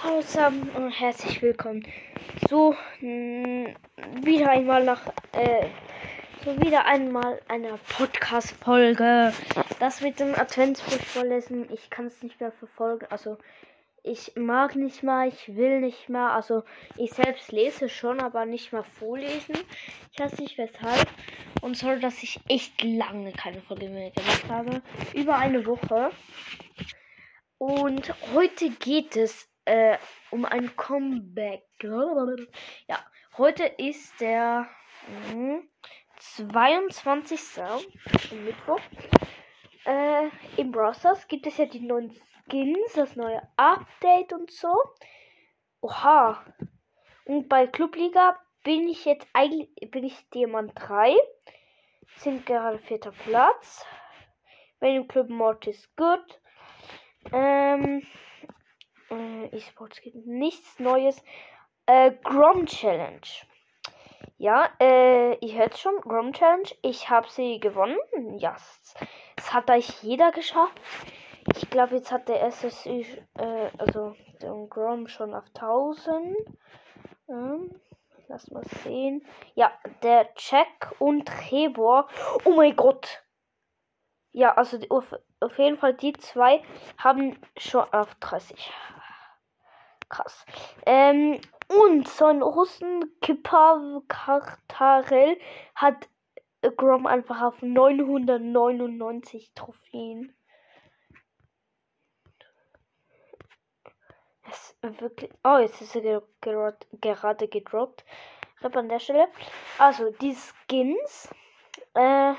Hallo zusammen und herzlich willkommen zu mm, wieder einmal nach äh, so wieder einmal einer Podcast Folge. Das mit dem Adventsbuch vorlesen, ich kann es nicht mehr verfolgen. Also ich mag nicht mal, ich will nicht mehr. Also ich selbst lese schon, aber nicht mal vorlesen. Ich weiß nicht weshalb. Und sorry, dass ich echt lange keine Folge mehr gemacht habe. Über eine Woche. Und heute geht es äh, um ein Comeback. Ja, heute ist der mh, 22. Mittwoch. Äh, Im Browsers gibt es ja die neuen Skins, das neue Update und so. Oha. Und bei Clubliga bin ich jetzt eigentlich bin ich Diamant 3. Sind gerade vierter Platz. Wenn im Club Mortis gut. Ähm, äh, E-Sports gibt nichts Neues. Äh, Grom Challenge. Ja, äh, ihr hört schon, Grom Challenge. Ich habe sie gewonnen. Ja, es hat eigentlich jeder geschafft. Ich glaube, jetzt hat der SSI, äh, also der Grom schon auf 1000. Ähm, lass mal sehen. Ja, der Jack und Rebor. Oh mein Gott. Ja, also auf, auf jeden Fall die zwei haben schon auf 30. Krass. Ähm, und so ein Russen Kippa Kartarell hat Grom einfach auf 999 Trophäen. Es wirklich. Oh, jetzt ist er gerade, gedroppt. Rip an der Stelle. Also, die Skins. Äh,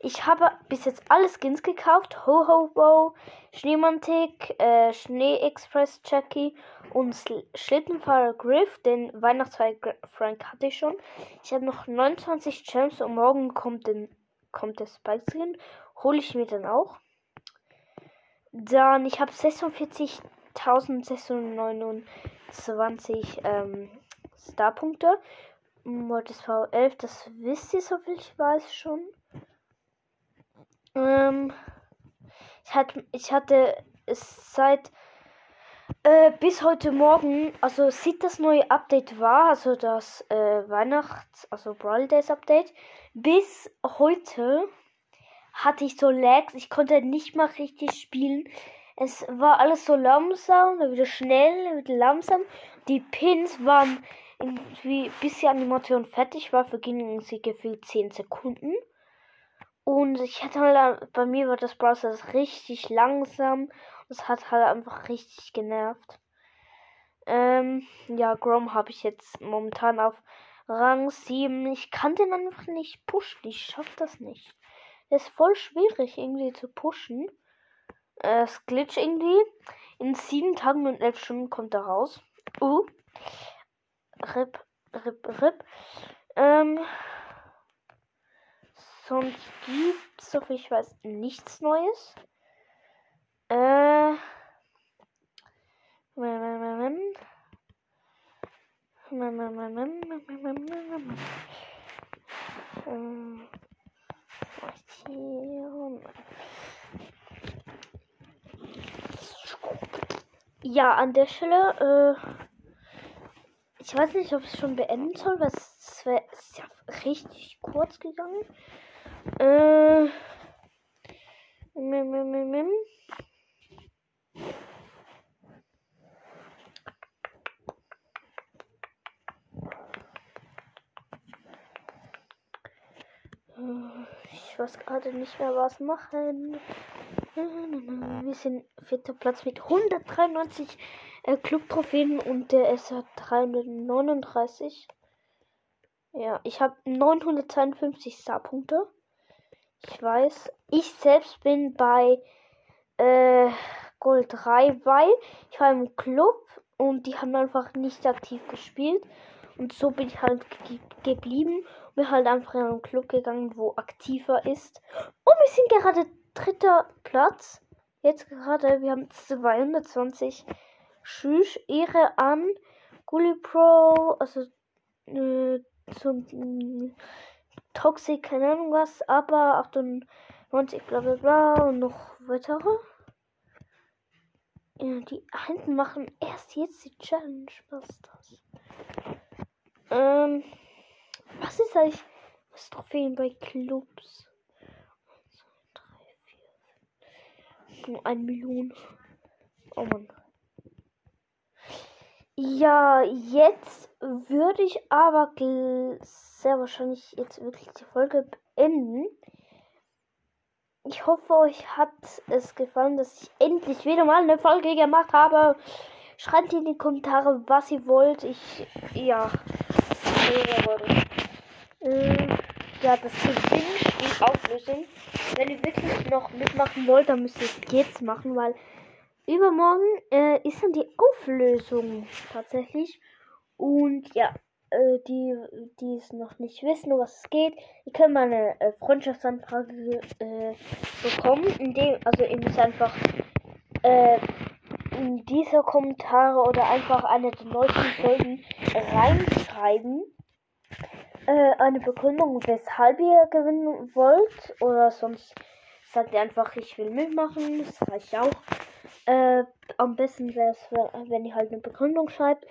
ich habe bis jetzt alle Skins gekauft. Ho Ho Bo, Schneemantik, äh, Schnee Express Jackie und Schlittenfahrer Griff. Den Frank hatte ich schon. Ich habe noch 29 Gems und morgen kommt, den, kommt der Spike Skin. Hole ich mir dann auch. Dann, ich habe 46.629 ähm, Starpunkte. Mortis V11, das wisst ihr, so viel ich weiß schon. Ähm, ich, hatte, ich hatte es seit äh, bis heute Morgen, also sieht das neue Update war, also das äh, Weihnachts-, also Brawl Days Update, bis heute hatte ich so Lags, ich konnte nicht mal richtig spielen. Es war alles so langsam, dann wieder schnell, dann wieder langsam. Die Pins waren irgendwie, bis die Animation fertig war, vergingen sie gefühlt 10 Sekunden. Und ich hatte halt, bei mir war das Browser richtig langsam. Das hat halt einfach richtig genervt. Ähm, ja, Grom habe ich jetzt momentan auf Rang 7. Ich kann den einfach nicht pushen. Ich schaffe das nicht. Es ist voll schwierig irgendwie zu pushen. Äh, es glitch irgendwie. In 7 Tagen und 11 Stunden kommt er raus. Uh. Rip, rip, rip. Ähm, Sonst gibt es, so viel ich weiß, nichts Neues. Äh. Ja, an der Stelle, äh, ich weiß nicht, ob es schon beenden soll, weil es ist ja richtig kurz gegangen. Äh. Ich weiß gerade nicht mehr, was machen. Wir sind vierter Platz mit 193 äh, Club-Trophäen und der ist hat 339. Ja, ich habe 952 Star-Punkte. Ich weiß. Ich selbst bin bei äh, Gold 3, weil ich war im Club und die haben einfach nicht aktiv gespielt. Und so bin ich halt ge geblieben und bin halt einfach in einen Club gegangen, wo aktiver ist. Und wir sind gerade dritter Platz. Jetzt gerade, wir haben 220. Tschüss, Ehre an Gully Pro, also äh, zum Toxic, keine Ahnung was, aber 98, bla bla bla und noch weitere. Ja, die hinten machen erst jetzt die Challenge. Was ist das? Ähm, was ist eigentlich? Was Trophäen bei Clubs? 1, 2, 3, 4. Nur 1 Million. Oh Mann. Ja, jetzt würde ich aber sehr wahrscheinlich jetzt wirklich die Folge beenden. Ich hoffe, euch hat es gefallen, dass ich endlich wieder mal eine Folge gemacht habe. Schreibt in die Kommentare, was ihr wollt. Ich, ja, äh, ja, das Gewinnspiel auflösen. Wenn ihr wirklich noch mitmachen wollt, dann müsst ihr es jetzt machen, weil übermorgen äh, ist dann die Auflösung tatsächlich. Und ja, äh, die, die es noch nicht wissen, was es geht, ihr könnt mal eine äh, Freundschaftsanfrage äh, bekommen. Indem, also ihr müsst einfach äh, in diese Kommentare oder einfach eine der neuesten Folgen reinschreiben. Äh, eine Begründung, weshalb ihr gewinnen wollt. Oder sonst sagt ihr einfach, ich will mitmachen. Das reicht auch. Äh, am besten wäre es, wenn ihr halt eine Begründung schreibt.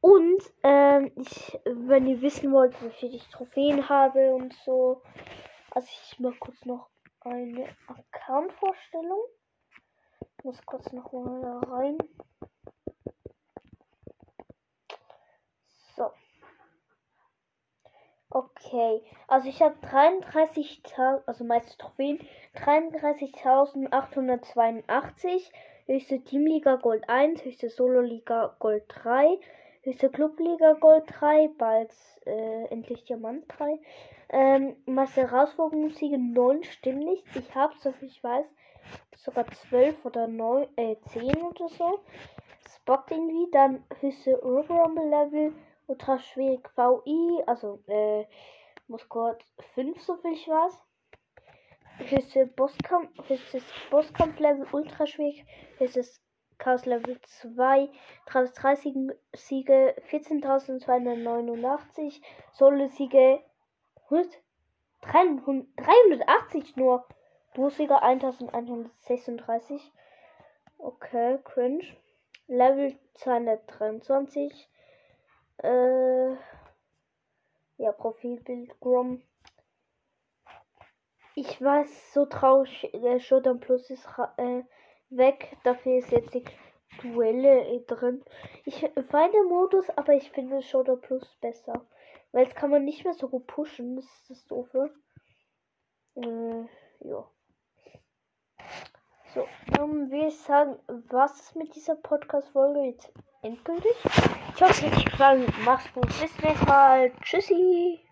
Und ähm, ich, wenn ihr wissen wollt, wie viel ich Trophäen habe und so. Also ich mache kurz noch eine Account-Vorstellung. Muss kurz noch mal rein. So. Okay. Also ich habe 33.000, also meiste Trophäen, 33.882. Höchste Teamliga Gold 1, höchste Solo-Liga Gold 3, höchste Clubliga Gold 3, bald äh, endlich Diamant 3. Ähm, Meister Herausforderungssiege 9 stimmt nicht. Ich habe, soviel ich weiß, sogar 12 oder 9, äh, 10 oder so. Bockt irgendwie. Dann höchste Robo Rumble Level, ultra schwierig VI, also äh, muss kurz 5, soviel ich weiß. Höchste Bosskampf, höchstes Bosskampf Level ultra schwierig, höchstes Chaos Level 2, 30 Siege, 14.289, Solo-Siege, 380 nur, Duo-Siege 1136, okay, cringe, Level 223, äh, ja, Profilbild, Grom, ich weiß, so traurig, der Showdown Plus ist äh, weg. Dafür ist jetzt die Duelle drin. Ich den Modus, aber ich finde Showdown Plus besser. Weil jetzt kann man nicht mehr so gut pushen. Das ist das Doofe. Äh, ja. So, dann würde ich sagen, was ist mit dieser Podcast-Folge jetzt endgültig? Ich hoffe, es hat euch gefallen. Mach's gut. Bis nächstes Mal. Tschüssi.